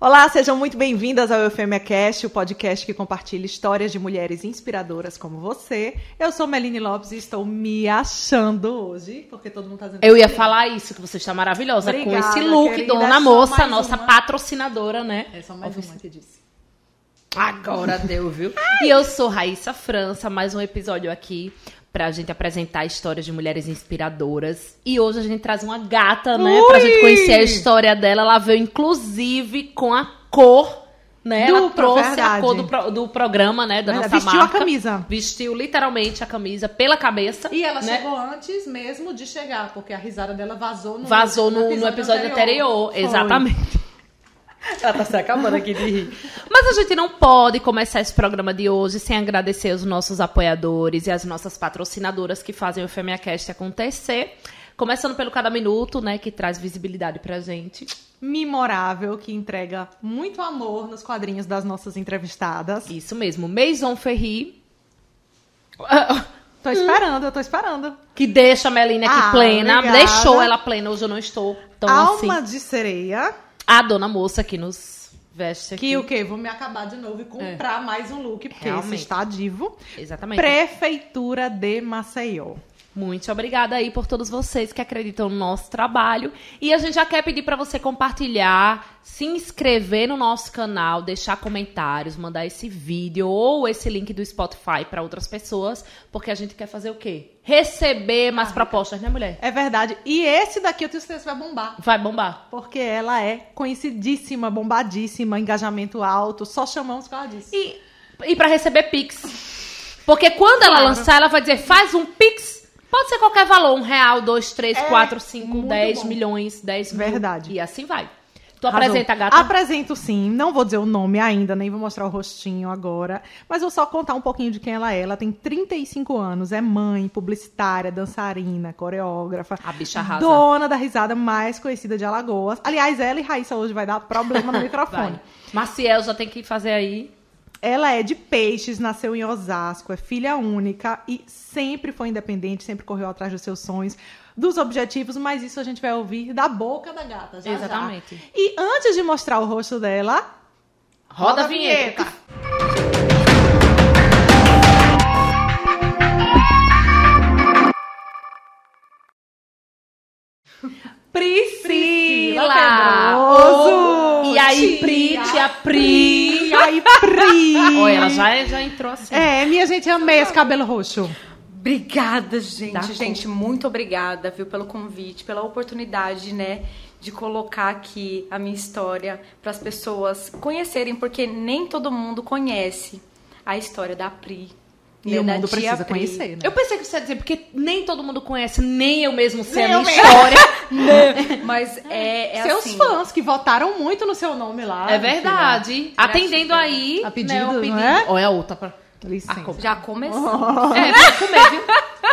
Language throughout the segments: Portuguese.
Olá, sejam muito bem-vindas ao Eufêmia Cast, o podcast que compartilha histórias de mulheres inspiradoras como você. Eu sou Meline Lopes e estou me achando hoje, porque todo mundo está dizendo Eu ia falar isso, que você está maravilhosa Obrigada, com esse look, querida. dona moça, nossa uma. patrocinadora, né? É só mais uma que disse. Agora deu, viu? E eu sou Raíssa França, mais um episódio aqui pra gente apresentar histórias de mulheres inspiradoras. E hoje a gente traz uma gata, né? Pra Ui! gente conhecer a história dela. Ela veio, inclusive, com a cor, né? Ela trouxe a verdade. cor do, do programa, né? Da Verdade, nossa vestiu a marca. camisa. Vestiu literalmente a camisa pela cabeça. E ela né? chegou antes mesmo de chegar, porque a risada dela vazou no, Vazou no, no episódio anterior. Foi. Exatamente. Ela tá se acabando aqui de rir. Mas a gente não pode começar esse programa de hoje sem agradecer os nossos apoiadores e as nossas patrocinadoras que fazem o FemiaCast acontecer. Começando pelo Cada Minuto, né, que traz visibilidade pra gente. Memorável, que entrega muito amor nos quadrinhos das nossas entrevistadas. Isso mesmo. Maison Ferri, Tô esperando, eu tô esperando. que deixa a Melina aqui Ah, plena. obrigada. Deixou ela plena, hoje eu não estou tão Alma assim. de sereia. A dona moça que nos veste aqui. Que o quê? Vou me acabar de novo e comprar mais um look, porque Realmente. esse está divo. Exatamente. Prefeitura de Maceió. Muito obrigada aí por todos vocês que acreditam no nosso trabalho. E a gente já quer pedir para você compartilhar, se inscrever no nosso canal, deixar comentários, mandar esse vídeo ou esse link do Spotify para outras pessoas, porque a gente quer fazer o quê? Receber mais propostas, né, mulher? É verdade. E esse daqui eu tenho certeza que vai bombar. Vai bombar. Porque ela é conhecidíssima, bombadíssima, engajamento alto. Só chamamos por causa disso. E, e para receber Pix. Porque quando ela Claro. lançar, ela vai dizer, faz um Pix. Pode ser qualquer valor, um real, dois, três, É, quatro, cinco, dez bom. milhões, dez mil. Verdade. E assim vai. Tu Arrasou. apresenta a gata? Apresento sim. Não vou dizer o nome ainda, nem vou mostrar o rostinho agora. Mas vou só contar um pouquinho de quem ela é. Ela tem 35 anos, é mãe, publicitária, dançarina, coreógrafa. A bicha arrasa. Dona da risada mais conhecida de Alagoas. Aliás, ela e Raíssa hoje vai dar problema no microfone. Vai. Maciel já tem que fazer aí. Ela é de Peixes, nasceu em Osasco, é filha única e sempre foi independente, sempre correu atrás dos seus sonhos, dos objetivos, mas isso a gente vai ouvir da boca da gata. Já, já. Exatamente. E antes de mostrar o rosto dela, Roda, a vinheta. Priscila Priscila. Pedroso. E aí, Pri, tia Pri. E aí, Pri. Olha, ela já, já entrou assim. É, minha gente, amei esse cabelo roxo. Obrigada, gente. Dá gente, muito obrigada, viu, pelo convite, pela oportunidade, né, de colocar aqui a minha história para as pessoas conhecerem, porque nem todo mundo conhece a história da Pri. E o mundo precisa Pri. conhecer, né? Eu pensei que você ia dizer, porque nem todo mundo conhece, nem eu mesmo sei Nem a minha história. Mas é, é Seus assim. fãs que votaram muito no seu nome lá. É verdade. Atendendo aí. A pedido, né, pedido. é? Olha a outra. Pra... Licença. Ah, Já começou. É, pode comer, viu?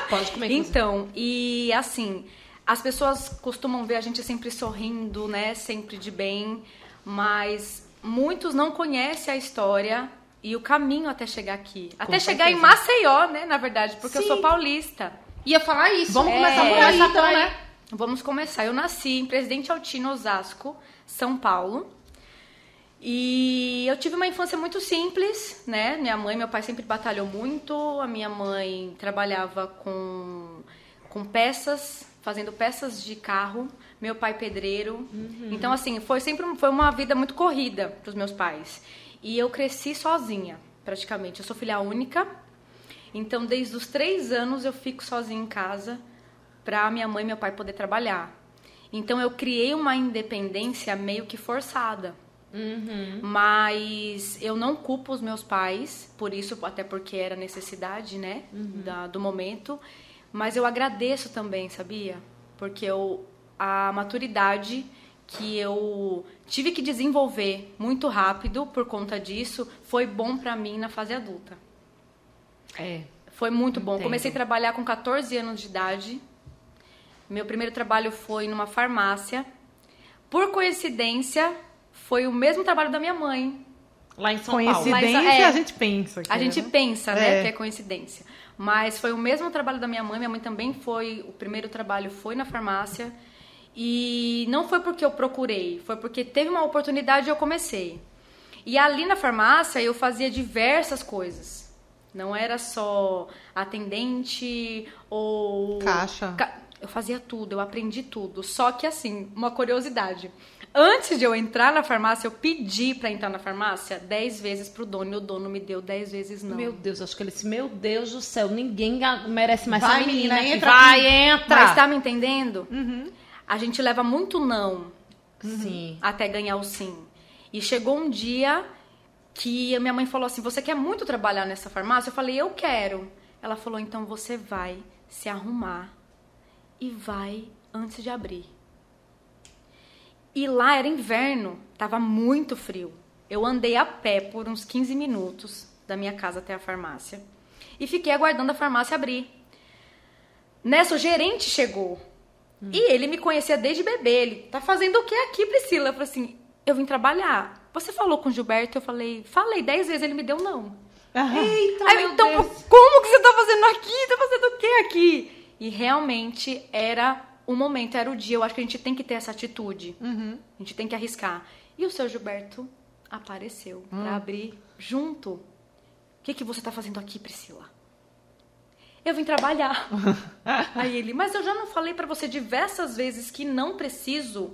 Pode comer. inclusive. Então, e assim, as pessoas costumam ver a gente sempre sorrindo, né? Sempre de bem, mas muitos não conhecem a história e o caminho até chegar aqui. até chegar em certeza. Maceió, né? Na verdade, porque eu Sim. sou paulista. Ia falar isso. Vamos É, começar por aí, então, por aí. né? Vamos começar. Eu nasci em Presidente Altino, Osasco, São Paulo. E eu tive uma infância muito simples, né? Minha mãe e meu pai sempre batalhou muito. A minha mãe trabalhava com, com peças, fazendo peças de carro. Meu pai pedreiro. Então, assim, foi sempre foi uma vida muito corrida para os meus pais. E eu cresci sozinha, praticamente. Eu sou filha única. Então, desde os três anos eu fico sozinha em casa para minha mãe e meu pai poder trabalhar. Então, eu criei uma independência meio que forçada. Mas eu não culpo os meus pais por isso, até porque era necessidade, né, da- do momento. Mas eu agradeço também, sabia? Porque eu, a maturidade que eu tive que desenvolver muito rápido por conta disso foi bom pra mim na fase adulta. É. Foi muito bom. Entendo. Comecei a trabalhar com 14 anos de idade. Meu primeiro trabalho foi numa farmácia. Por coincidência, foi o mesmo trabalho da minha mãe. Lá em São Paulo. Coincidência, é, a gente pensa. que A é, gente né? pensa, né, É. que é coincidência. Mas foi o mesmo trabalho da minha mãe. Minha mãe também foi. O primeiro trabalho foi na farmácia. E não foi porque eu procurei, foi porque teve uma oportunidade e eu comecei. E ali na farmácia eu fazia diversas coisas. Não era só atendente ou. Caixa. Ca- Eu fazia tudo, eu aprendi tudo. Só que assim, uma curiosidade. Antes de eu entrar na farmácia, eu pedi pra entrar na farmácia 10 vezes pro dono e o dono me deu 10 vezes não. Meu Deus, acho que ele disse, meu Deus do céu, ninguém merece mais Vai, essa menina. menina, entra Vai, entra. Mas tá me entendendo? A gente leva muito não Sim. até ganhar o sim. E chegou um dia que a minha mãe falou assim: Você quer muito trabalhar nessa farmácia? Eu falei: Eu quero. Ela falou: Então você vai se arrumar e vai antes de abrir. E lá era inverno, tava muito frio. Eu andei a pé por uns 15 minutos da minha casa até a farmácia e fiquei aguardando a farmácia abrir. Nessa, o gerente chegou. E ele me conhecia desde bebê. Ele tá fazendo o que aqui, Priscila? Eu falei assim: eu vim trabalhar. Você falou com o Gilberto? Eu falei: falei dez vezes, ele me deu não. Eita, Aí, então, Deus. como que você tá fazendo aqui? Tá fazendo o que aqui? E realmente era o momento, era o dia. Eu acho que a gente tem que ter essa atitude. Uhum. A gente tem que arriscar. E o seu Gilberto apareceu pra abrir junto. O que, que você tá fazendo aqui, Priscila? Eu vim trabalhar. Aí ele, mas eu já não falei pra você diversas vezes que não preciso.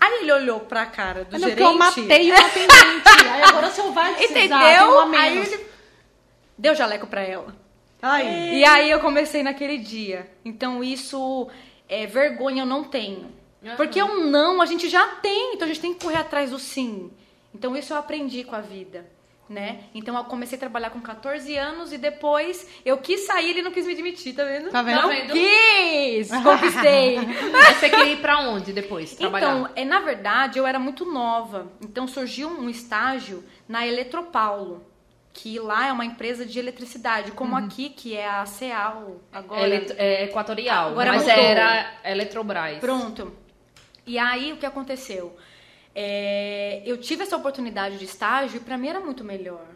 Aí ele olhou pra cara do Não, gerente. porque eu matei uma atendente. Aí agora o senhor vai precisar de Entendeu? uma Aí ele deu jaleco pra ela. Aí. E aí eu comecei naquele dia. Então isso é vergonha eu não tenho. Porque o não a gente já tem, então a gente tem que correr atrás do sim. Então isso eu aprendi com a vida, né? Então eu comecei a trabalhar com 14 anos e depois eu quis sair e ele não quis me demitir, tá vendo? Tá vendo? Não Tá vendo? quis! Conquistei! Mas você queria ir pra onde depois? Trabalhar? Então, é, na verdade, eu era muito nova. Então surgiu um estágio na Eletropaulo, que lá é uma empresa de eletricidade, como aqui, que é a CEAL agora. Elet- é equatorial, Agora mas mudou. era Eletrobras. Pronto. E aí o que aconteceu? É, eu tive essa oportunidade de estágio e pra mim era muito melhor.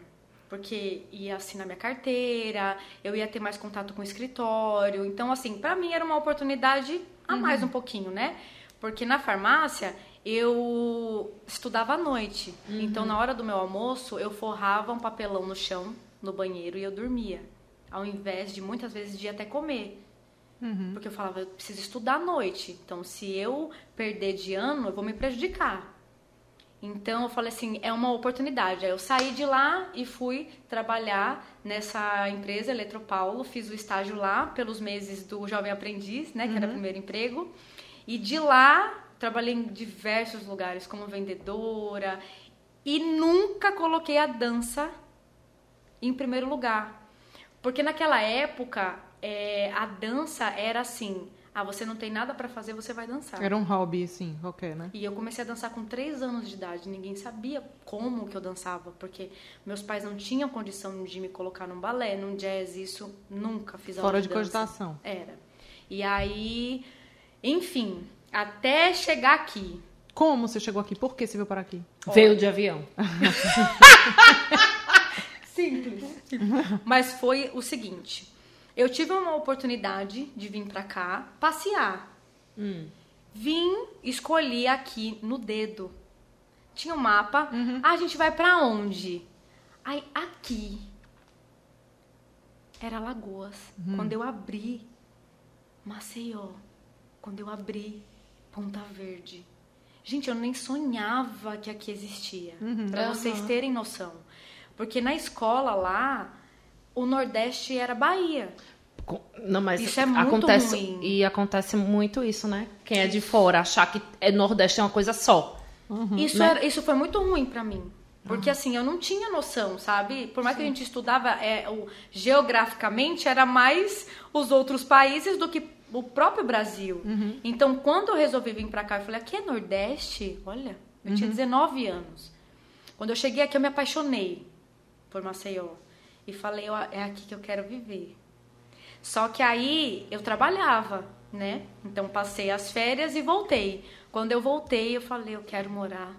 Porque ia assinar minha carteira, eu ia ter mais contato com o escritório. Então, assim, pra mim era uma oportunidade a mais um pouquinho, né? Porque na farmácia eu estudava à noite. Então, na hora do meu almoço, eu forrava um papelão no chão, no banheiro, e eu dormia. Ao invés de muitas vezes de ir até comer. Porque eu falava, eu preciso estudar à noite. Então, se eu perder de ano, eu vou me prejudicar. Então, eu falei assim, é uma oportunidade. Aí eu saí de lá e fui trabalhar nessa empresa, Eletropaulo. Fiz o estágio lá pelos meses do Jovem Aprendiz, né? Que era o primeiro emprego. E de lá, trabalhei em diversos lugares, como vendedora. E nunca coloquei a dança em primeiro lugar. Porque naquela época, é, a dança era assim: ah, você não tem nada pra fazer, você vai dançar. Era um hobby, assim, qualquer, né? E eu comecei a dançar com três anos de idade. Ninguém sabia como que eu dançava, porque meus pais não tinham condição de me colocar num balé, num jazz. Isso nunca fiz aula Fora de dança. cogitação. Era. E aí, enfim, até chegar aqui. Como você chegou aqui? Por que você veio para aqui? Veio de avião. Simples. Mas foi o seguinte: eu tive uma oportunidade de vir pra cá passear. Vim, escolhi aqui no dedo. Tinha um mapa. Ah, a gente vai pra onde? Aí aqui era Lagoas. Quando eu abri Maceió. Quando eu abri Ponta Verde. Gente, eu nem sonhava que aqui existia. Pra Aham. vocês terem noção. Porque na escola lá, o Nordeste era Bahia. Não, mas Isso é muito acontece ruim. e acontece muito isso, né? Quem é de fora achar que é Nordeste é uma coisa só. Isso, né? era, isso foi muito ruim pra mim. Porque assim, eu não tinha noção, sabe? Por mais que a gente estudava é, o, geograficamente, era mais os outros países do que o próprio Brasil. Então, quando eu resolvi vir pra cá, eu falei, aqui é Nordeste? Olha, eu tinha 19 anos. Quando eu cheguei aqui, eu me apaixonei por Maceió. E falei, "Ó, é aqui que eu quero viver. Só que aí eu trabalhava, né? Então passei as férias e voltei. Quando eu voltei, eu falei, eu quero morar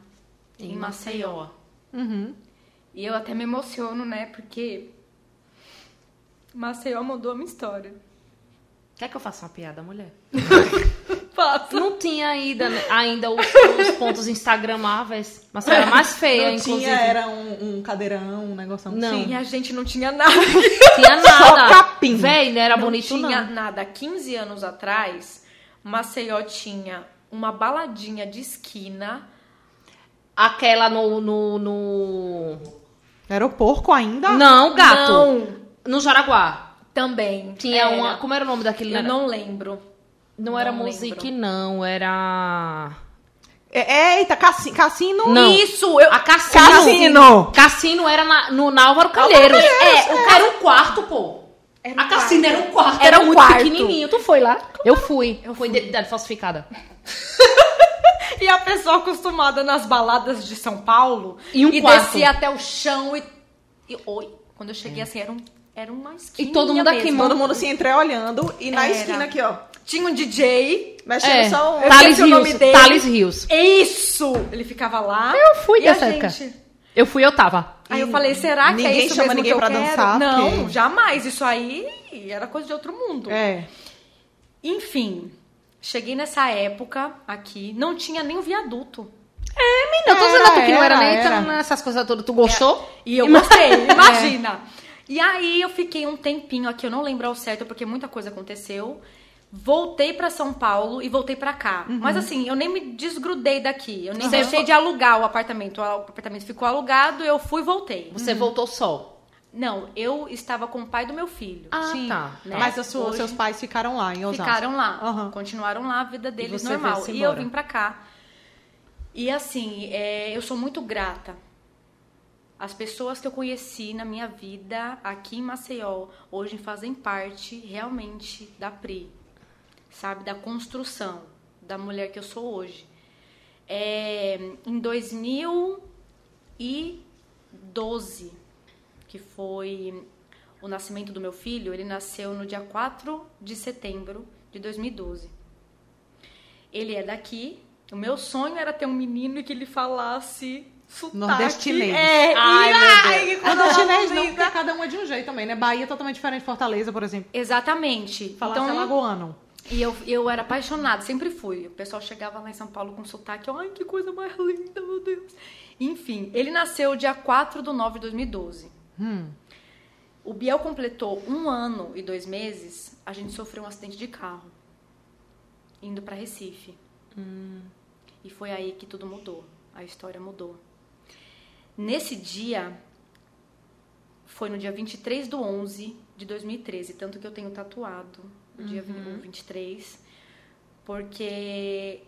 em, Em Maceió. Uhum. E eu até me emociono, né? Porque Maceió mudou a minha história. Quer que eu faça uma piada, mulher? passa. Não tinha ainda, ainda os, os pontos instagramáveis. Mas era mais feia, Não inclusive. tinha, era um, um cadeirão, um negócio Não. assim. E a gente não tinha nada. Tinha nada. capim. Véi, não era não bonito, tinha não. nada. 15 anos atrás, Maceió tinha uma baladinha de esquina. Aquela no, no, no... Era o porco ainda? Não, gato. Não, No Jaraguá. Também. Tinha Era. uma... Como era o nome daquele? Eu não lembro. Não era não music, lembro. não. Era... É- Eita, cassi- cassino. Não. Isso, eu... A Cassino. Cassino. Cassino era na- no na Álvaro Calheiros. É, o- era um quarto, pô. Era um a Cassino era um quarto. Era Era, um muito quarto. pequenininho. Tu foi lá? Eu fui. Eu fui identidade falsificada. E a pessoa acostumada nas baladas de São Paulo E um quarto. descia até o chão e, e oi, quando eu cheguei assim era um era uma esquina E todo mundo aqui. Todo mundo se entreolhando e na Era. esquina aqui, ó. Tinha um DJ. Mexendo É, só um. Thales esqueci o nome Rios. dele. Thales Rios. Isso! Ele ficava lá. Eu fui a dessa época. gente- Eu fui, eu tava. Aí eu falei, será que Ninguém é isso chama mesmo ninguém que eu pra quero? dançar, Não, porque- jamais. Isso aí era coisa de outro mundo. É. Enfim, cheguei nessa época aqui, não tinha nem o viaduto. Menina, eu tô dizendo que não era, era, nem era. nessas coisas todas. Tu gostou? E eu gostei, imagina. E aí eu fiquei um tempinho aqui, eu não lembro ao certo porque muita coisa aconteceu. Voltei pra São Paulo e voltei pra cá. Mas assim, eu nem me desgrudei daqui. Eu nem Você deixei de alugar o apartamento. O apartamento ficou alugado, eu fui e voltei. Você voltou só. Não, eu estava com o pai do meu filho. Ah, Sim. tá. né? Mas os seus- Hoje- seus pais ficaram lá em Osasco. Ficaram lá. Continuaram lá a vida deles você normal. E eu vim pra cá. E assim, é, eu sou muito grata. As pessoas que eu conheci na minha vida aqui em Maceió hoje fazem parte realmente da Pri, sabe? Da construção da mulher que eu sou hoje. É, em 2012, que foi o nascimento do meu filho, ele nasceu no dia 4 de setembro de 2012. Ele é daqui. O meu sonho era ter um menino que ele falasse sotaque. Nordestinês. É, Ai, e, meu ai, Deus. que A coisa nordestinês não, porque cada um é de um jeito também, né? Bahia é totalmente diferente de Fortaleza, por exemplo. Exatamente. Falasse então, alagoano. E eu, eu era apaixonada, sempre fui. O pessoal chegava lá em São Paulo com sotaque, ai, que coisa mais linda, meu Deus. Enfim, ele nasceu dia 4 de 9 de 2012. Hum. O Biel completou um ano e dois meses, a gente sofreu um acidente de carro, indo para Recife. E foi aí que tudo mudou, a história mudou. Nesse dia, foi no dia 23 do 11 de 2013, tanto que eu tenho tatuado o dia Uhum. 23, porque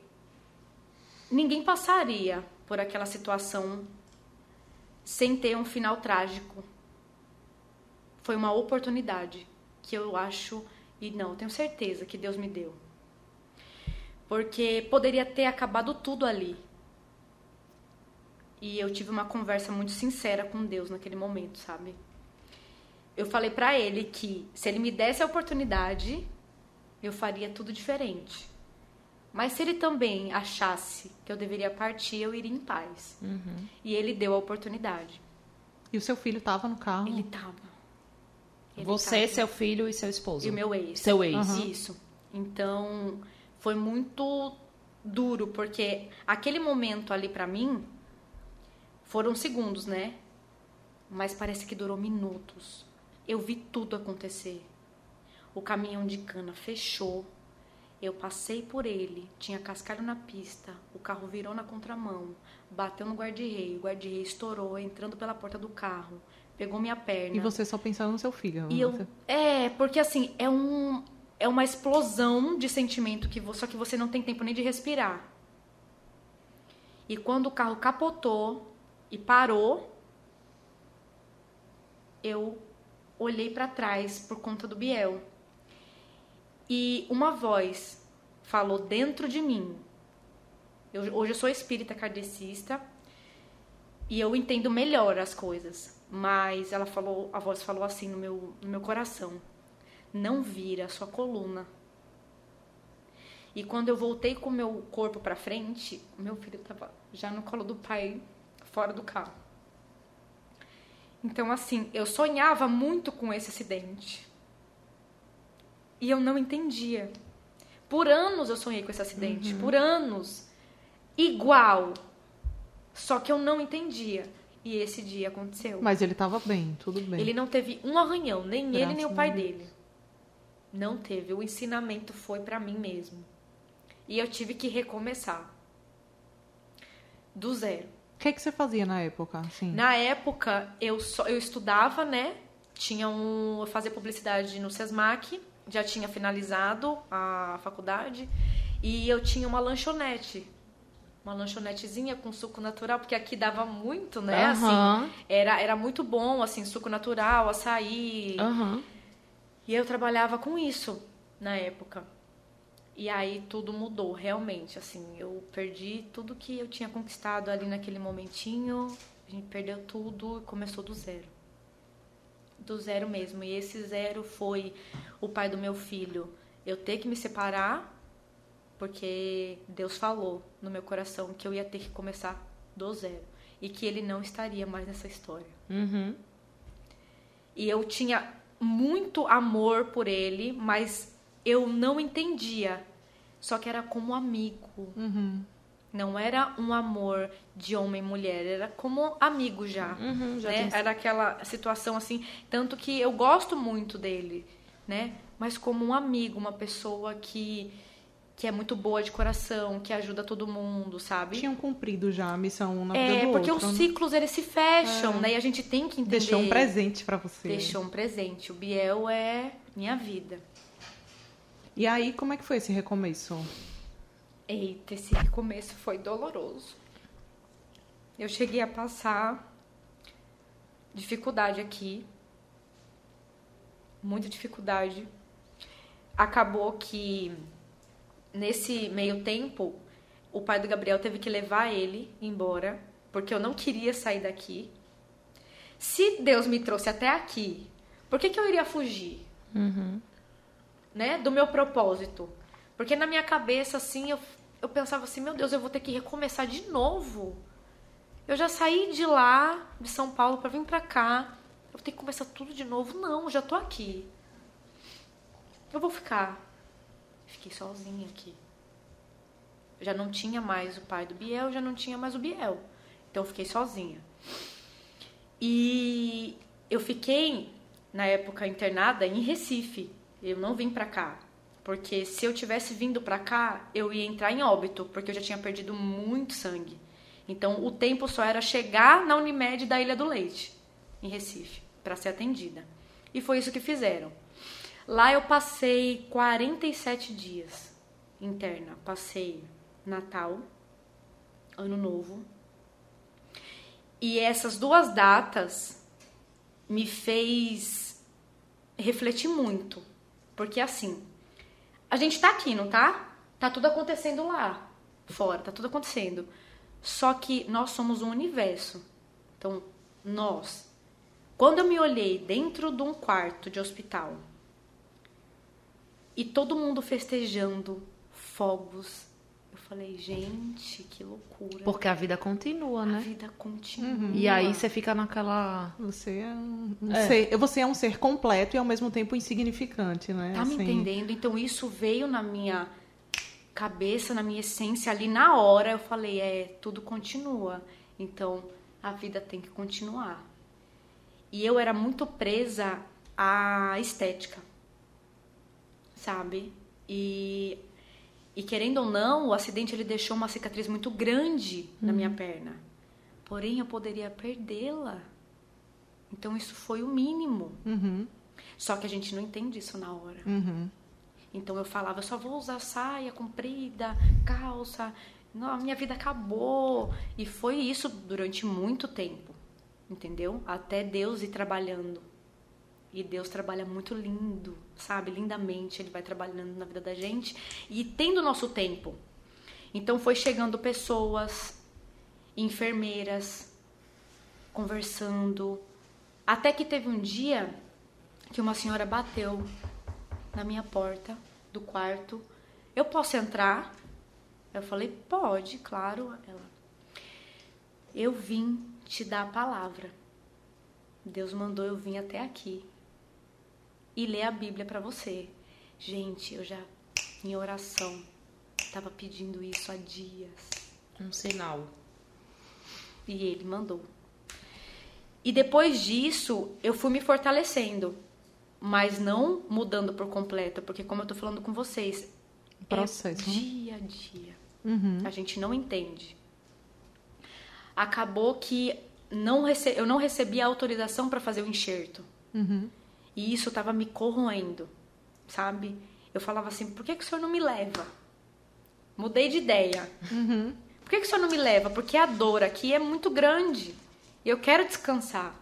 ninguém passaria por aquela situação sem ter um final trágico. Foi uma oportunidade que eu acho, e não, eu tenho certeza que Deus me deu. Porque poderia ter acabado tudo ali. E eu tive uma conversa muito sincera com Deus naquele momento, sabe? Eu falei pra ele que se ele me desse a oportunidade, eu faria tudo diferente. Mas se ele também achasse que eu deveria partir, eu iria em paz. E ele deu a oportunidade. E o seu filho tava no carro. Ele tava. Ele Você, tava. seu filho e seu esposo. E o meu ex. Seu ex. Isso. Então, foi muito duro, porque aquele momento ali pra mim foram segundos, né? Mas parece que durou minutos. Eu vi tudo acontecer. O caminhão de cana fechou. Eu passei por ele, tinha cascalho na pista, o carro virou na contramão, bateu no guarda-rei, o guarda-rei estourou, entrando pela porta do carro, pegou minha perna. E você só pensando no seu filho. E eu, Você- é, porque assim, é um é uma explosão de sentimento que você, só que você não tem tempo nem de respirar. E quando o carro capotou e parou, eu olhei para trás por conta do Biel. E uma voz falou dentro de mim. Eu- hoje eu sou espírita kardecista e eu entendo melhor as coisas. Mas ela falou, a voz falou assim no meu, no meu coração: não vira a sua coluna. E quando eu voltei com o meu corpo para frente, meu filho estava já no colo do pai, fora do carro. Então, assim, eu sonhava muito com esse acidente. E eu não entendia. Por anos eu sonhei com esse acidente. Por anos. Igual. Só que eu não entendia. E esse dia aconteceu. Mas ele tava bem, tudo bem. Ele não teve um arranhão, nem ele nem o Graças pai dele. Não teve. O ensinamento foi pra mim mesmo. E eu tive que recomeçar. Do zero. O que, que você fazia na época? Assim? Na época, eu, só, eu estudava, né? Tinha um. Eu fazia publicidade no Sesmac, já tinha finalizado a faculdade. E eu tinha uma lanchonete. Uma lanchonetezinha com suco natural, porque aqui dava muito, né? Aham. Assim, era, era muito bom, assim, suco natural, açaí. Aham. E eu trabalhava com isso na época. E aí tudo mudou, realmente. Assim, eu perdi tudo que eu tinha conquistado ali naquele momentinho. A gente perdeu tudo e começou do zero. Do zero mesmo. E esse zero foi o pai do meu filho. Eu ter que me separar, porque Deus falou no meu coração que eu ia ter que começar do zero. E que ele não estaria mais nessa história. Uhum. E eu tinha muito amor por ele, mas eu não entendia. Só que era como amigo. Uhum. Não era um amor de homem e mulher, era como amigo já. Uhum, já né? Era aquela situação assim, tanto que eu gosto muito dele, né? Mas como um amigo, uma pessoa que que é muito boa de coração, que ajuda todo mundo, sabe? Tinham cumprido já a missão um na vida É, do porque outro. os né? ciclos eles se fecham, né? E a gente tem que entender. Deixou um presente pra você. Deixou um presente. O Biel é minha vida. E aí, como é que foi esse recomeço? Eita, esse recomeço foi doloroso. Eu cheguei a passar dificuldade aqui. Muita dificuldade. Acabou que nesse meio tempo o pai do Gabriel teve que levar ele embora, porque eu não queria sair daqui. Se Deus me trouxe até aqui, por que, que eu iria fugir? Né, do meu propósito. Porque na minha cabeça, assim, eu, eu pensava assim, meu Deus, eu vou ter que recomeçar de novo. Eu já saí de lá, de São Paulo, pra vir pra cá. Eu vou ter que começar tudo de novo. Não, já tô aqui. Eu vou ficar. Fiquei sozinha aqui. Eu já não tinha mais o pai do Biel, já não tinha mais o Biel. Então eu fiquei sozinha. E eu fiquei, na época, internada em Recife. Eu não vim pra cá. Porque se eu tivesse vindo pra cá, eu ia entrar em óbito, porque eu já tinha perdido muito sangue. Então o tempo só era chegar na Unimed da Ilha do Leite, em Recife, pra ser atendida. E foi isso que fizeram. Lá eu passei 47 dias interna. Passei Natal, Ano Novo. E essas duas datas me fez refletir muito. Porque assim, a gente tá aqui, não tá? Tá tudo acontecendo lá, fora, tá tudo acontecendo. Só que nós somos um universo. Então, nós. Quando eu me olhei dentro de um quarto de hospital e todo mundo festejando fogos, falei, gente, que loucura. Porque a vida continua, a né? vida continua. E aí você fica naquela. Você é um, um É. ser, você é um ser completo e ao mesmo tempo insignificante, né? Tá me Assim, entendendo? Então isso veio na minha cabeça, na minha essência ali na hora. Eu falei, é, tudo continua. Então a vida tem que continuar. E eu era muito presa à estética, sabe? E, e querendo ou não, o acidente ele deixou uma cicatriz muito grande na minha perna. Porém, eu poderia perdê-la. Então isso foi o mínimo. Uhum, Só que a gente não entende isso na hora. uhum. Então eu falava, eu só vou usar saia comprida, calça. Não, a minha vida acabou. E foi isso durante muito tempo. Entendeu? Até Deus ir trabalhando. E Deus trabalha muito lindo, sabe? Lindamente. Ele vai trabalhando na vida da gente e tendo nosso tempo. Então foi chegando pessoas, enfermeiras, conversando. Até que teve um dia que uma senhora bateu na minha porta do quarto. Eu posso entrar? Eu falei, pode, claro. Ela, eu vim te dar a palavra. Deus mandou eu vir até aqui e ler a Bíblia pra você. Gente, eu já em oração. Tava pedindo isso há dias. Um sinal. E ele mandou. E depois disso, eu fui me fortalecendo, mas não mudando por completo, porque como eu tô falando com vocês, Processo, é dia a dia. Uhum. A gente não entende. Acabou que não rece... eu não recebi a autorização para fazer o enxerto. Uhum. E isso tava me corroendo, sabe? Eu falava assim, por que, que o senhor não me leva? Mudei de ideia. Uhum. Por que, que o senhor não me leva? Porque a dor aqui é muito grande. E eu quero descansar.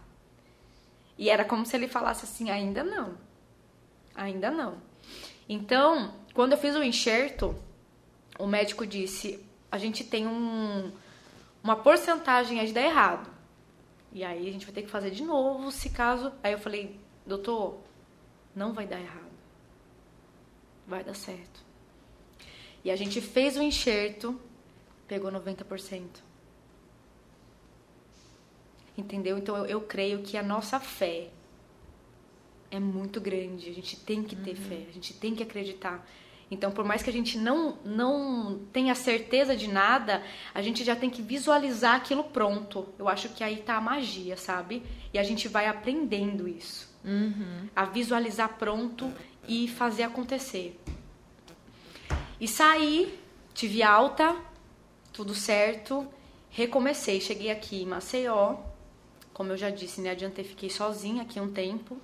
E era como se ele falasse assim, ainda não. Ainda não. Então, quando eu fiz o enxerto, o médico disse, a gente tem um, uma porcentagem aí de dar errado. E aí a gente vai ter que fazer de novo, se caso... Aí eu falei, doutor, não vai dar errado. Vai dar certo. E a gente fez o enxerto, pegou 90%. Entendeu? Então eu, eu creio que a nossa fé é muito grande. A gente tem que ter fé, a gente tem que acreditar. Então, por mais que a gente não, não tenha certeza de nada, a gente já tem que visualizar aquilo pronto. Eu acho que aí tá a magia, sabe? E a gente vai aprendendo isso. A visualizar pronto e fazer acontecer. E saí, tive alta, tudo certo, recomecei. Cheguei aqui em Maceió, como eu já disse, né? Adiantei, fiquei sozinha aqui um tempo.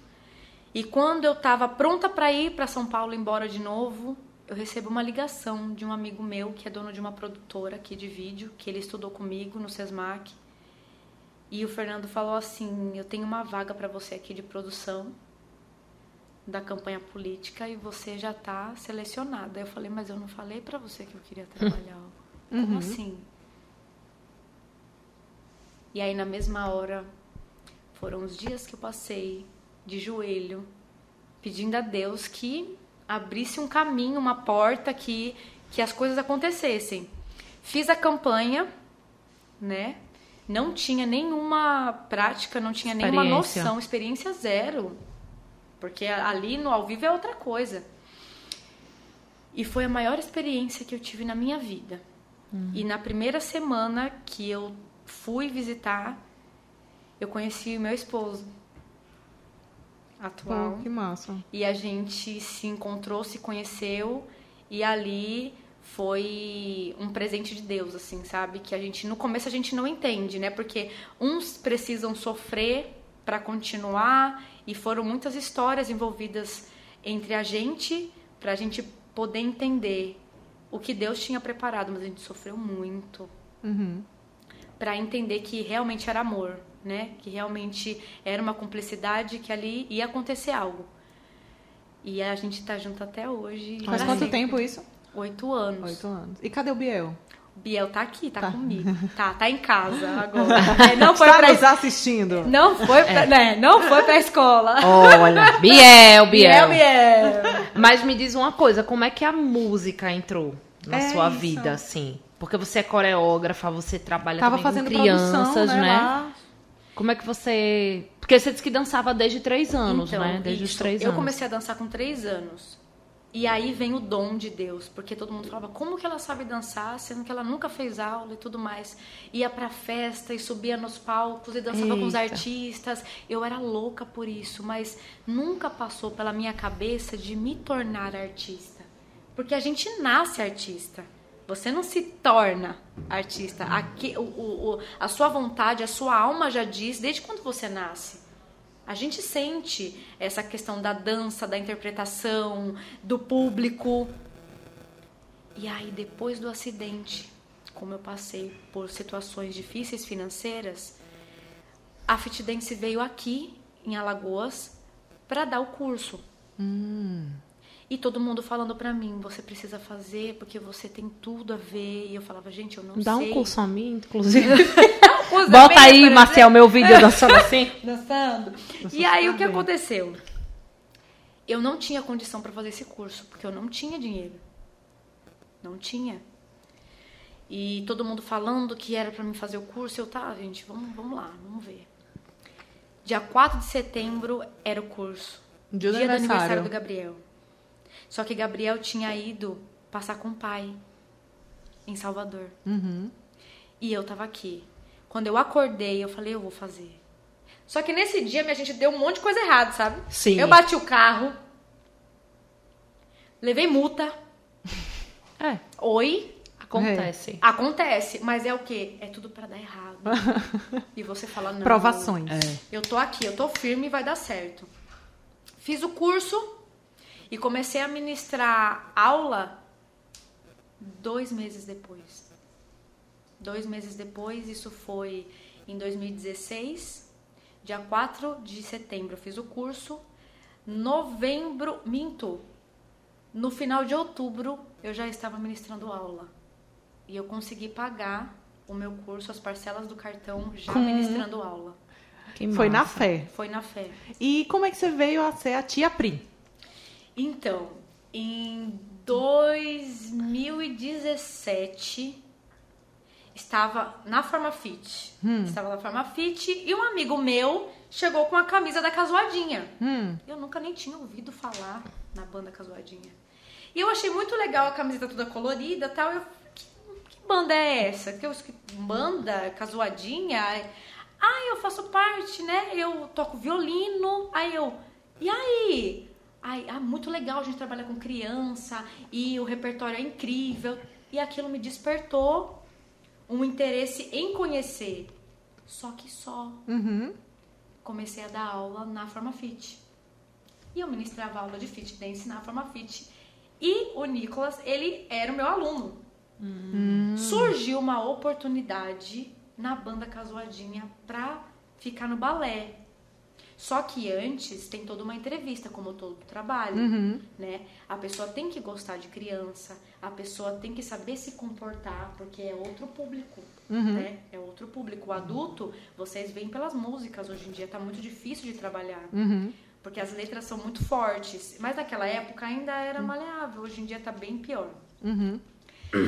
E quando eu tava pronta para ir para São Paulo embora de novo, eu recebo uma ligação de um amigo meu que é dono de uma produtora aqui de vídeo, que ele estudou comigo no Sesmac. E o Fernando falou assim: "Eu tenho uma vaga para você aqui de produção da campanha política e você já tá selecionada". Eu falei: "Mas eu não falei para você que eu queria trabalhar". Como assim? E aí na mesma hora foram os dias que eu passei de joelho pedindo a Deus que abrisse um caminho, uma porta que que as coisas acontecessem. Fiz a campanha, né? Não tinha nenhuma prática, não tinha nenhuma noção, experiência zero. Porque ali no ao vivo é outra coisa. E foi a maior experiência que eu tive na minha vida. E na primeira semana que eu fui visitar, eu conheci o meu esposo atual. Pô, que massa. E a gente se encontrou, se conheceu e ali foi um presente de Deus, assim, sabe? Que a gente no começo a gente não entende, né? Porque uns precisam sofrer para continuar e foram muitas histórias envolvidas entre a gente pra gente poder entender o que Deus tinha preparado, mas a gente sofreu muito Uhum. para entender que realmente era amor, né? Que realmente era uma cumplicidade, que ali ia acontecer algo. E a gente tá junto até hoje. Faz quanto sempre. tempo isso? Oito anos. Oito anos. E cadê o Biel? Biel tá aqui, tá, Tá. comigo. Tá, tá em casa agora. É, não foi Está pra nos assistindo. não foi pra, né? Não foi pra escola. Olha, Biel, Biel. Biel, Biel. Mas me diz uma coisa, como é que a música entrou na É sua isso. vida, assim? Porque você é coreógrafa, você trabalha Tava fazendo com crianças, produção, né? né? Como é que você... Porque você disse que dançava desde três anos, Então, né? Desde os isso. três eu anos. comecei a dançar com três anos. E aí vem o dom de Deus, porque todo mundo falava, como que ela sabe dançar, sendo que ela nunca fez aula e tudo mais. Ia pra festa e subia nos palcos e dançava com os Eita. artistas. Eu era louca por isso, mas nunca passou pela minha cabeça de me tornar artista. Porque a gente nasce artista. Você não se torna artista. Aqui, o- o- a sua vontade, a sua alma já diz desde quando você nasce. A gente sente essa questão da dança, da interpretação, do público. E aí, depois do acidente, como eu passei por situações difíceis financeiras, a Fit Dance veio aqui, em Alagoas, para dar o curso. E todo mundo falando pra mim, você precisa fazer porque você tem tudo a ver. E eu falava, gente, eu não Dá sei. um curso a mim, inclusive. Bota aí, Marcel, meu vídeo dançando assim. dançando. E aí o que aconteceu? Eu não tinha condição para fazer esse curso, porque eu não tinha dinheiro. Não tinha. E todo mundo falando que era para mim fazer o curso, eu tá, gente, vamos, vamos lá, vamos ver. Dia 4 de setembro era o curso. Dia do do aniversário aniversário. do Gabriel. Só que Gabriel tinha ido passar com o pai em Salvador. Uhum. E eu tava aqui. Quando eu acordei, eu falei, eu vou fazer. Só que nesse dia, minha gente deu um monte de coisa errada, sabe? Sim. Eu bati o carro. Levei multa. É. Oi. Acontece. Acontece, mas é o quê? É tudo pra dar errado. e você fala, não. Provações. É. Eu tô aqui, eu tô firme e vai dar certo. Fiz o curso e comecei a ministrar aula dois meses depois. Dois meses depois, isso foi em 2016, dia 4 de setembro eu fiz o curso. Novembro, minto, no final de outubro eu já estava ministrando aula. E eu consegui pagar o meu curso, as parcelas do cartão, já Com- ministrando aula. Que Foi na massa. fé. Foi na fé. E como é que você veio a ser a tia Pri? Então, em 2017, estava na Farmafit. Estava na Farmafit e um amigo meu chegou com a camisa da Casuadinha. Hum. Eu nunca nem tinha ouvido falar na banda Casuadinha. E eu achei muito legal a camiseta toda colorida e tal. Eu, que, que banda é essa? Que eu banda Casuadinha? Ah, eu faço parte, né? Eu toco violino. Aí eu, e aí? Ai, ah, muito legal a gente trabalha com criança e o repertório é incrível. E aquilo me despertou um interesse em conhecer. Só que só Uhum. comecei a dar aula na Forma Fit. E eu ministrava aula de fit dance na Forma Fit. E o Nicolas, ele era o meu aluno. Surgiu uma oportunidade na banda Casuadinha pra ficar no balé. Só que antes tem toda uma entrevista, como todo trabalho, Uhum. né? A pessoa tem que gostar de criança, a pessoa tem que saber se comportar, porque é outro público, né? É outro público. O adulto, vocês veem pelas músicas, hoje em dia tá muito difícil de trabalhar. Uhum. Porque as letras são muito fortes. Mas naquela época ainda era maleável, hoje em dia tá bem pior. Uhum.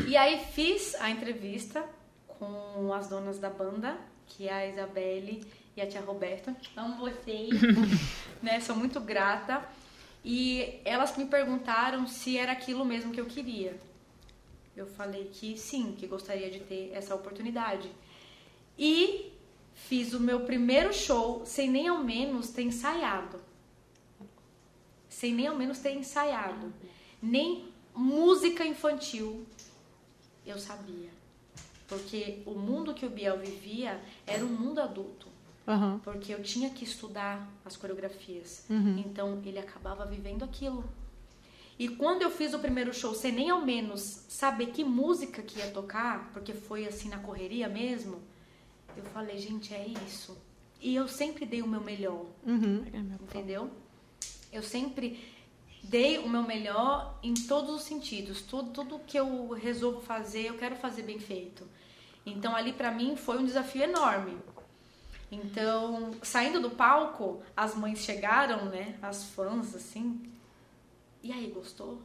E aí fiz a entrevista com as donas da banda, que é a Isabelle e a tia Roberta. Amo vocês, né? Sou muito grata. E elas me perguntaram se era aquilo mesmo que eu queria. Eu falei que sim, que gostaria de ter essa oportunidade. E fiz o meu primeiro show sem nem ao menos ter ensaiado. Sem nem ao menos ter ensaiado. Nem música infantil eu sabia. Porque o mundo que o Biel vivia era um mundo adulto. Aham. Porque eu tinha que estudar as coreografias. Uhum. Então ele acabava vivendo aquilo. E quando eu fiz o primeiro show, sem nem ao menos saber que música que ia tocar, porque foi assim na correria mesmo, eu falei, gente, é isso. E eu sempre dei o meu melhor, Uhum. entendeu? Eu sempre dei o meu melhor em todos os sentidos. Tudo, tudo que eu resolvo fazer, eu quero fazer bem feito. Então ali pra mim foi um desafio enorme. Então, saindo do palco, as mães chegaram, né? As fãs, assim. E aí, gostou?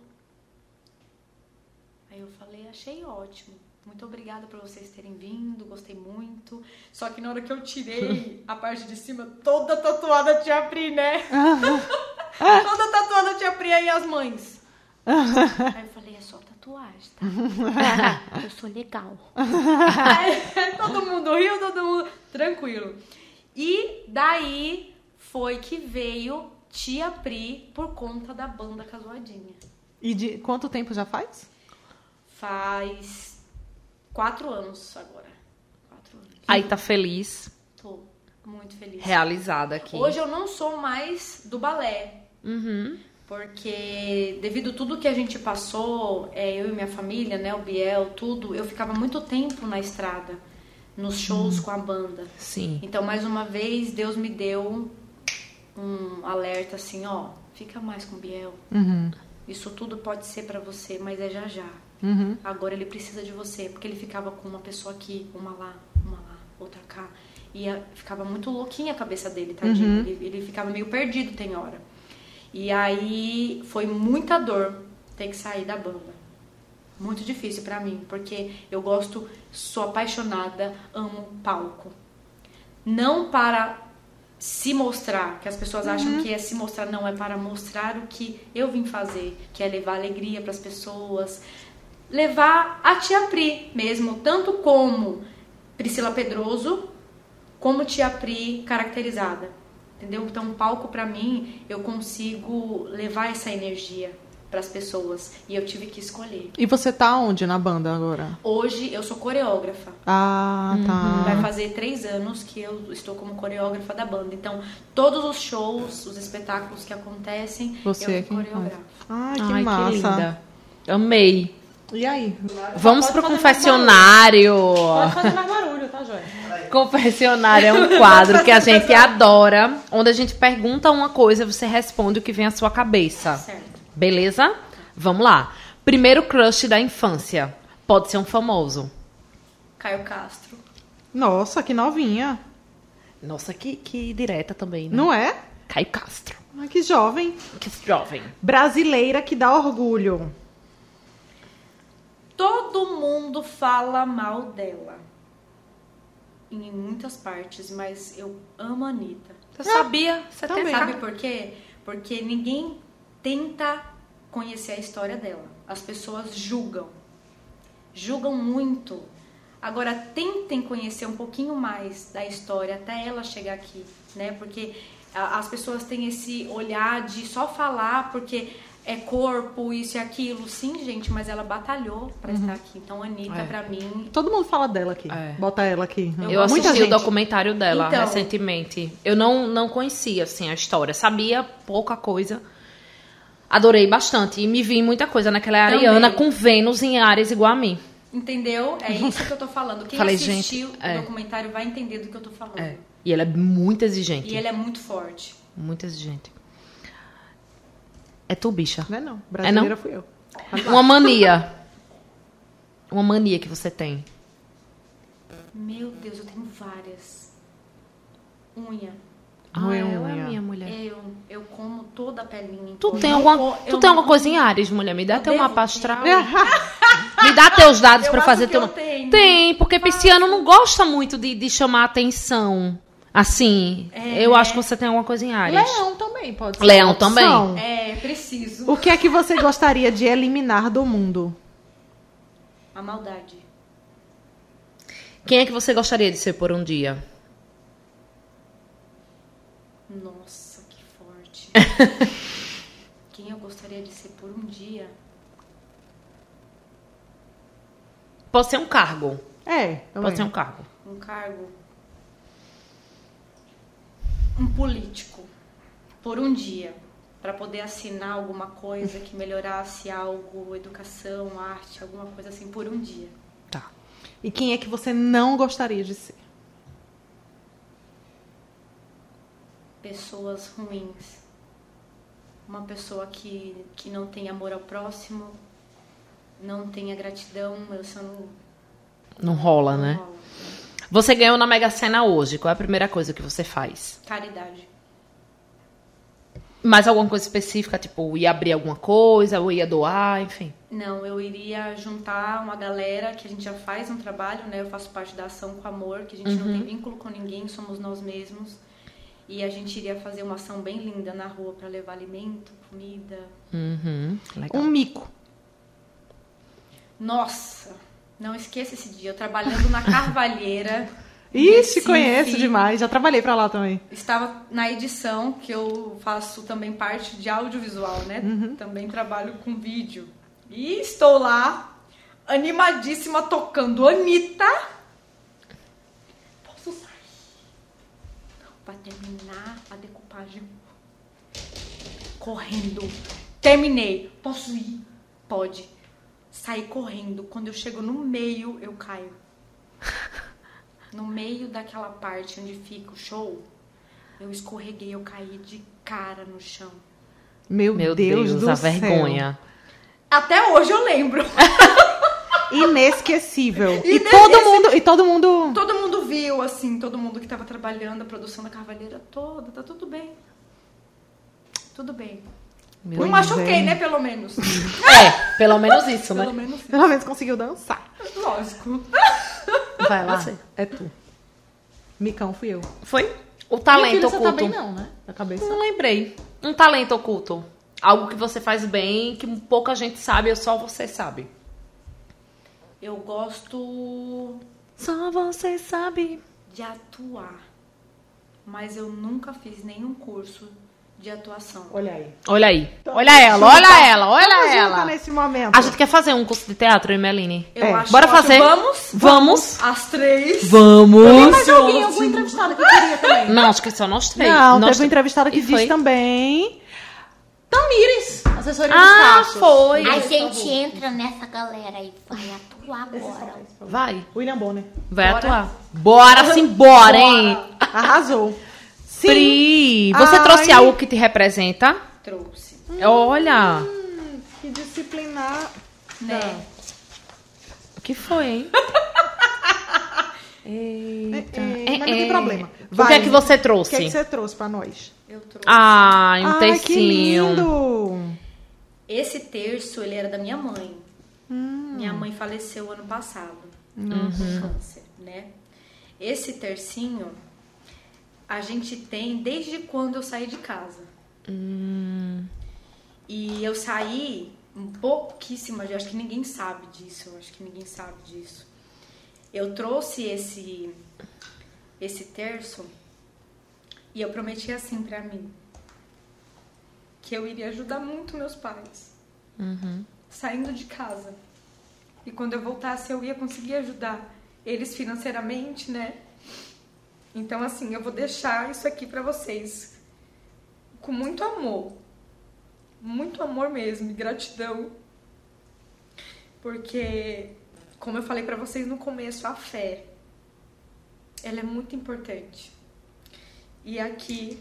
Aí eu falei, achei ótimo. Muito obrigada por vocês terem vindo, gostei muito. Só que na hora que eu tirei a parte de cima, toda tatuada tinha Pri, né? toda tatuada tinha Pri aí as mães. Aí eu falei, é só tatuagem, tá? eu sou legal. Todo mundo riu, todo mundo tranquilo. E daí foi que veio Tia Pri por conta da banda Casuadinha. E de quanto tempo já faz? Faz quatro anos agora. Quatro anos. Aí tá feliz, Tô muito feliz. realizada aqui. Hoje eu não sou mais do balé. Uhum. Porque devido a tudo que a gente passou, é, eu e minha família, né, o Biel, tudo, eu ficava muito tempo na estrada, nos shows com a banda. Sim. Então, mais uma vez, Deus me deu um alerta assim, ó, fica mais com o Biel. Uhum. Isso tudo pode ser pra você, mas é já já. Uhum. Agora ele precisa de você, porque ele ficava com uma pessoa aqui, uma lá, uma lá, outra cá. E ficava muito louquinha a cabeça dele, tadinho. Ele, ele ficava meio perdido, tem hora. E aí foi muita dor ter que sair da banda. Muito difícil pra mim, porque eu gosto, sou apaixonada, amo palco. Não para se mostrar, que as pessoas acham que é se mostrar, não, é para mostrar o que eu vim fazer, que é levar alegria para as pessoas, levar a Tia Pri mesmo, tanto como Priscila Pedroso, como Tia Pri caracterizada. Entendeu? Então, o palco para mim, eu consigo levar essa energia para as pessoas e eu tive que escolher. E você tá onde na banda agora? Hoje eu sou coreógrafa. Ah, tá. Vai fazer três anos que eu estou como coreógrafa da banda. Então, todos os shows, os espetáculos que acontecem, Você é eu quem coreografo. Ai, que Ai, massa. que linda. Amei. E aí? Vamos Pode pro confessionário. Pode fazer mais barulho, tá, Joia? Confessionário é um quadro que a gente adora, onde a gente pergunta uma coisa e você responde o que vem à sua cabeça. Certo. Beleza? Vamos lá. Primeiro crush da infância. Pode ser um famoso. Caio Castro. Nossa, que novinha. Nossa, que, que direta também, né? Não é? Caio Castro. Ai, que jovem. Que jovem. Brasileira que dá orgulho. Todo mundo fala mal dela. Em muitas partes, mas eu amo a Anitta. Você sabia? Você também. Sabe por quê? Porque ninguém tenta conhecer a história dela. As pessoas julgam. Julgam muito. Agora tentem conhecer um pouquinho mais da história até ela chegar aqui, né? Porque as pessoas têm esse olhar de só falar porque é corpo, isso e aquilo. Sim, gente, mas ela batalhou pra estar aqui. Então, Anitta, É. pra mim, Todo mundo fala dela aqui. É. Bota ela aqui. Eu assisti Muita o gente. documentário dela Então. recentemente. Eu não, não conhecia, assim, a história. Sabia pouca coisa. Adorei bastante. E me vi em muita coisa naquela Também. Ariana com Vênus em áreas igual a mim. entendeu? É isso que eu tô falando. Quem Falei, assistiu gente, é. o documentário vai entender do que eu tô falando. É. E ela é muito exigente. E ele é muito forte. Muito exigente. É tu, bicha. Não é não. Brasileira fui eu. Uma mania. Uma mania que você tem. Meu Deus, eu tenho várias. Unha. Não é é unha. minha mulher. Eu, eu como toda a pelinha. Tu tem Eu alguma, co- tu eu tem não- alguma coisa em Ares, mulher? Me dá Eu teu mapa astral. Me dá teus dados Eu pra acho fazer que teu. eu tenho. Tem, porque pisciano não gosta muito de, de chamar atenção. Assim, É. eu acho que você tem alguma coisa em Ares. Leão também pode ser. Leão também. É, preciso. O que é que você gostaria de eliminar do mundo? A maldade. Quem é que você gostaria de ser por um dia? Nossa, que forte. Quem eu gostaria de ser por um dia? Pode ser um cargo. É, também. Pode ser um cargo. Um cargo? Um político. Por um dia. Pra poder assinar alguma coisa que melhorasse algo, educação, arte, alguma coisa assim, por um dia. Tá. E quem é que você não gostaria de ser? pessoas ruins. Uma pessoa que, que não tem amor ao próximo, não tenha gratidão, eu só não. Não rola, não né? rola. Você ganhou na Mega Sena hoje. Qual é a primeira coisa que você faz? Caridade. Mais alguma coisa específica? Tipo, ia abrir alguma coisa, ou ia doar, enfim. Não, eu iria juntar uma galera que a gente já faz um trabalho, né? Eu faço parte da ação com amor, que a gente não tem vínculo com ninguém, somos nós mesmos. E a gente iria fazer uma ação bem linda na rua para levar alimento, comida. Uhum. Legal. Um mico. Nossa, não esqueça esse dia, eu trabalhando na Carvalheira. Ixi, conheço demais. Já trabalhei pra lá também. Estava na edição, que eu faço também parte de audiovisual, né? Também trabalho com vídeo. E estou lá, animadíssima, tocando Anitta. Posso sair? Para terminar a decupagem. Correndo. Terminei. Posso ir? Pode. Saí correndo. Quando eu chego no meio, eu caio. No meio daquela parte onde fica o show, eu escorreguei, eu caí de cara no chão. Meu, Meu Deus, Deus, do a céu. vergonha. Até hoje eu lembro. Inesquecível. E Ines- todo mundo, e todo mundo Todo mundo viu, assim, todo mundo que tava trabalhando, a produção da Carvalheira toda, tá tudo bem. Tudo bem. Meu Não machuquei, né, pelo menos. É, pelo menos isso, né? Pelo menos sim. pelo menos conseguiu dançar. Lógico. Vai lá. É tu. Micão fui eu. Foi? O talento filha, você tá oculto. bem não, né? Da cabeça. Não lembrei. Um talento oculto. Algo que você faz bem, que pouca gente sabe, ou só você sabe. Eu gosto Só você sabe. de atuar, mas eu nunca fiz nenhum curso de atuação. Olha aí. Olha aí. Olha ela, olha ela, olha ela. nesse momento. A gente quer fazer um curso de teatro, hein, Meline? Eu É, acho bora ótimo. fazer? Vamos? Vamos. As três. Vamos! Mas alguém, algum entrevistado que queria também. Não, acho que só nós três. Não, nós teve um entrevistado que foi? disse também. Tamires, assessoria Ah, dos Cachos. foi. A gente entra nessa galera e vai atuar agora. Vai. William Bonner. Vai Bora. atuar. Bora sim, bora, hein? Arrasou. Sim. Pri, você Ai. trouxe algo que te representa? Trouxe. Olha. Que disciplinar. Né? O que foi, hein? É, Eita. é, mas não É, tem é. problema. O que é que você O trouxe? que, é que você trouxe pra nós? Eu trouxe. Ai, um Ai, que tercinho. lindo. Esse terço, ele era da minha mãe. Hum. Minha mãe faleceu ano passado. Com câncer, né? Esse tercinho, a gente tem desde quando eu saí de casa. E eu saí um pouquíssima, eu acho que ninguém sabe disso, eu acho que ninguém sabe disso. Eu trouxe esse esse terço e eu prometi assim pra mim que eu iria ajudar muito meus pais saindo de casa. E quando eu voltasse eu ia conseguir ajudar eles financeiramente, né? Então assim, eu vou deixar isso aqui pra vocês com muito amor. Muito amor mesmo e gratidão. Porque como eu falei pra vocês no começo, a fé ela é muito importante. E aqui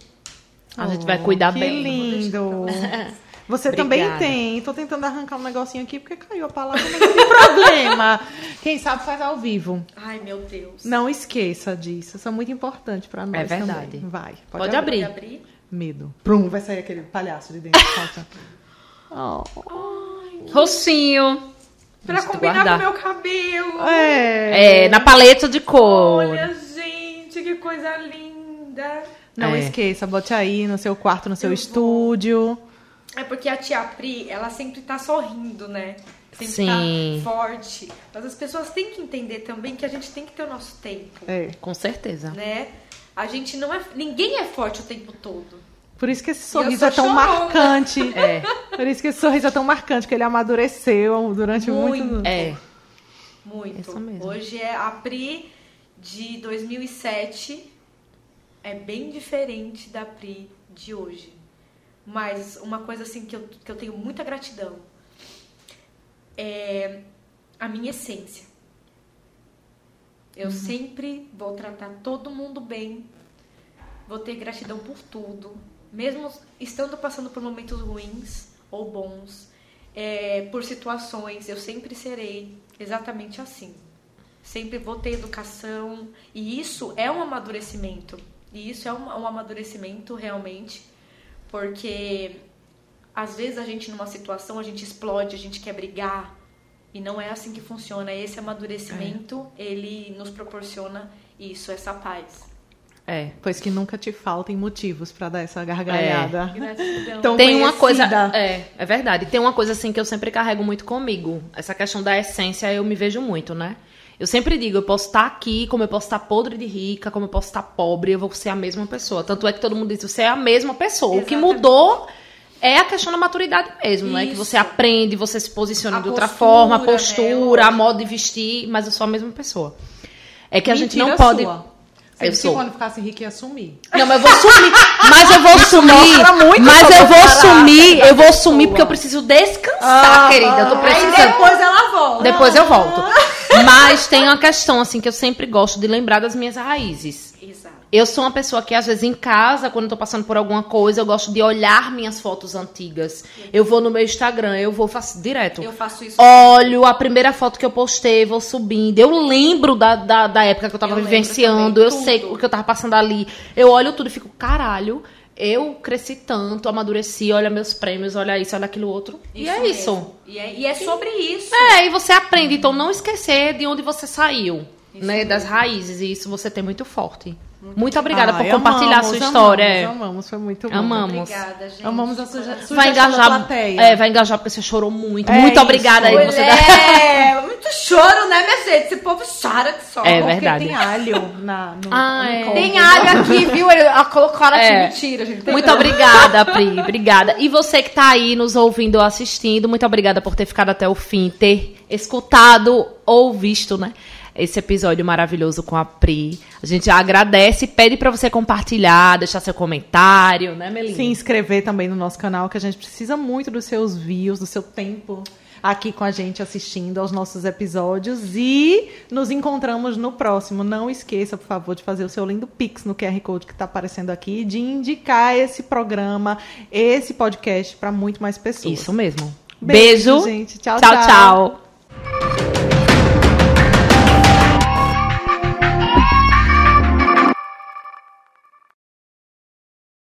A gente vai cuidar que bem. lindo. Você Obrigada. também tem. Tô tentando arrancar um negocinho aqui porque caiu a palavra, mas não tem problema. Quem sabe faz ao vivo. Ai, meu Deus. Não esqueça disso. Isso é muito importante pra nós É verdade. também. Vai. Pode Pode abrir. abrir? Medo. Prum, vai sair aquele palhaço de dentro. Falta. Oh. Rocinho. Pra Vamos combinar guardar. com o meu cabelo. É. É, na paleta de cor. Olha, gente, que coisa linda. Não É. esqueça, bote aí no seu quarto, no seu Eu estúdio. É porque a tia Pri, ela sempre tá sorrindo, né? Sempre Sim. tá forte. Mas as pessoas têm que entender também que a gente tem que ter o nosso tempo, É. Com certeza. né? A gente não é. Ninguém é forte o tempo todo. Por isso que esse sorriso é tão chorona. marcante. É. Por isso que esse sorriso é tão marcante, que ele amadureceu durante muito. Muito. É. Muito. Isso mesmo. Hoje é a Pri de 2007 é bem diferente da Pri de hoje. Mas uma coisa assim que eu, que eu tenho muita gratidão é a minha essência. Eu sempre vou tratar todo mundo bem, vou ter gratidão por tudo, mesmo estando passando por momentos ruins ou bons, é, por situações, eu sempre serei exatamente assim. Sempre vou ter educação, e isso é um amadurecimento. E isso é um, um amadurecimento realmente, porque às vezes a gente numa situação a gente explode, a gente quer brigar, e não é assim que funciona. Esse amadurecimento, ele nos proporciona isso, essa paz. É. Pois que nunca te faltem motivos pra dar essa gargalhada. Gratidão. Tão Tem uma coisa. É, é verdade. Tem uma coisa assim que eu sempre carrego muito comigo. Essa questão da essência eu me vejo muito, né? Eu sempre digo, eu posso estar aqui, como eu posso estar podre de rica, como eu posso estar pobre, eu vou ser a mesma pessoa. Tanto é que todo mundo diz, você é a mesma pessoa. O que Exatamente. mudou é a questão da maturidade mesmo, né? Que Isso. você aprende, você se posiciona A de outra postura, forma, a né? postura, a modo de vestir, mas eu sou a mesma pessoa. É que a gente não Mentira pode. sua. Você Eu sou. quando ficasse rica ia sumir. Não, mas eu vou sumir. Mas eu vou sumir. muito Mas eu vou sumir. da Eu vou sumir porque eu preciso descansar, Ah, querida. Eu tô ah. precisando. Aí depois ela volta. Depois eu volto. Mas tem uma questão, assim, que eu sempre gosto de lembrar das minhas raízes. Exato. Eu sou uma pessoa que, às vezes, em casa, quando eu tô passando por alguma coisa, eu gosto de olhar minhas fotos antigas. Eu vou no meu Instagram, eu vou, faço direto. Eu faço isso. Olho a primeira foto que eu postei, vou subindo. Eu lembro da, da, da época que eu tava Eu vivenciando, eu tudo. sei o que eu tava passando ali. Eu olho tudo e fico, caralho, eu cresci tanto, amadureci, olha meus prêmios, olha isso, olha aquilo outro. e é isso. mesmo. E é, e é sobre isso. É, e você aprende, então não esquecer de onde você saiu, Isso né? mesmo. Das raízes, e isso você tem muito forte. Muito obrigada Ai, por compartilhar a sua amamos, história. é. Amamos, amamos, foi muito bom. Amamos. Obrigada, gente. Amamos a suja sugestão Vai da engajar. plateia. É, vai engajar porque você chorou muito. É muito isso. obrigada aí. Você É, muito choro, né, minha gente? Esse povo chora que só. É Porque verdade. tem alho na, no, Ah, no é. Tem alho aqui, viu? Ele ela colocou aqui. É. Mentira, gente. Muito não. obrigada, Pri. Obrigada. E você que tá aí nos ouvindo ou assistindo, muito obrigada por ter ficado até o fim, ter escutado ou visto, né? Esse episódio maravilhoso com a Pri. A gente agradece, pede pra você compartilhar, deixar seu comentário, né, Melinda? Se inscrever também no nosso canal, que a gente precisa muito dos seus views, do seu tempo aqui com a gente assistindo aos nossos episódios. E nos encontramos no próximo. Não esqueça, por favor, de fazer o seu lindo Pix no QR Code que está aparecendo aqui, de indicar esse programa, esse podcast para muito mais pessoas. Isso mesmo. Beijo, Beijo. gente. Tchau, tchau. tchau. tchau.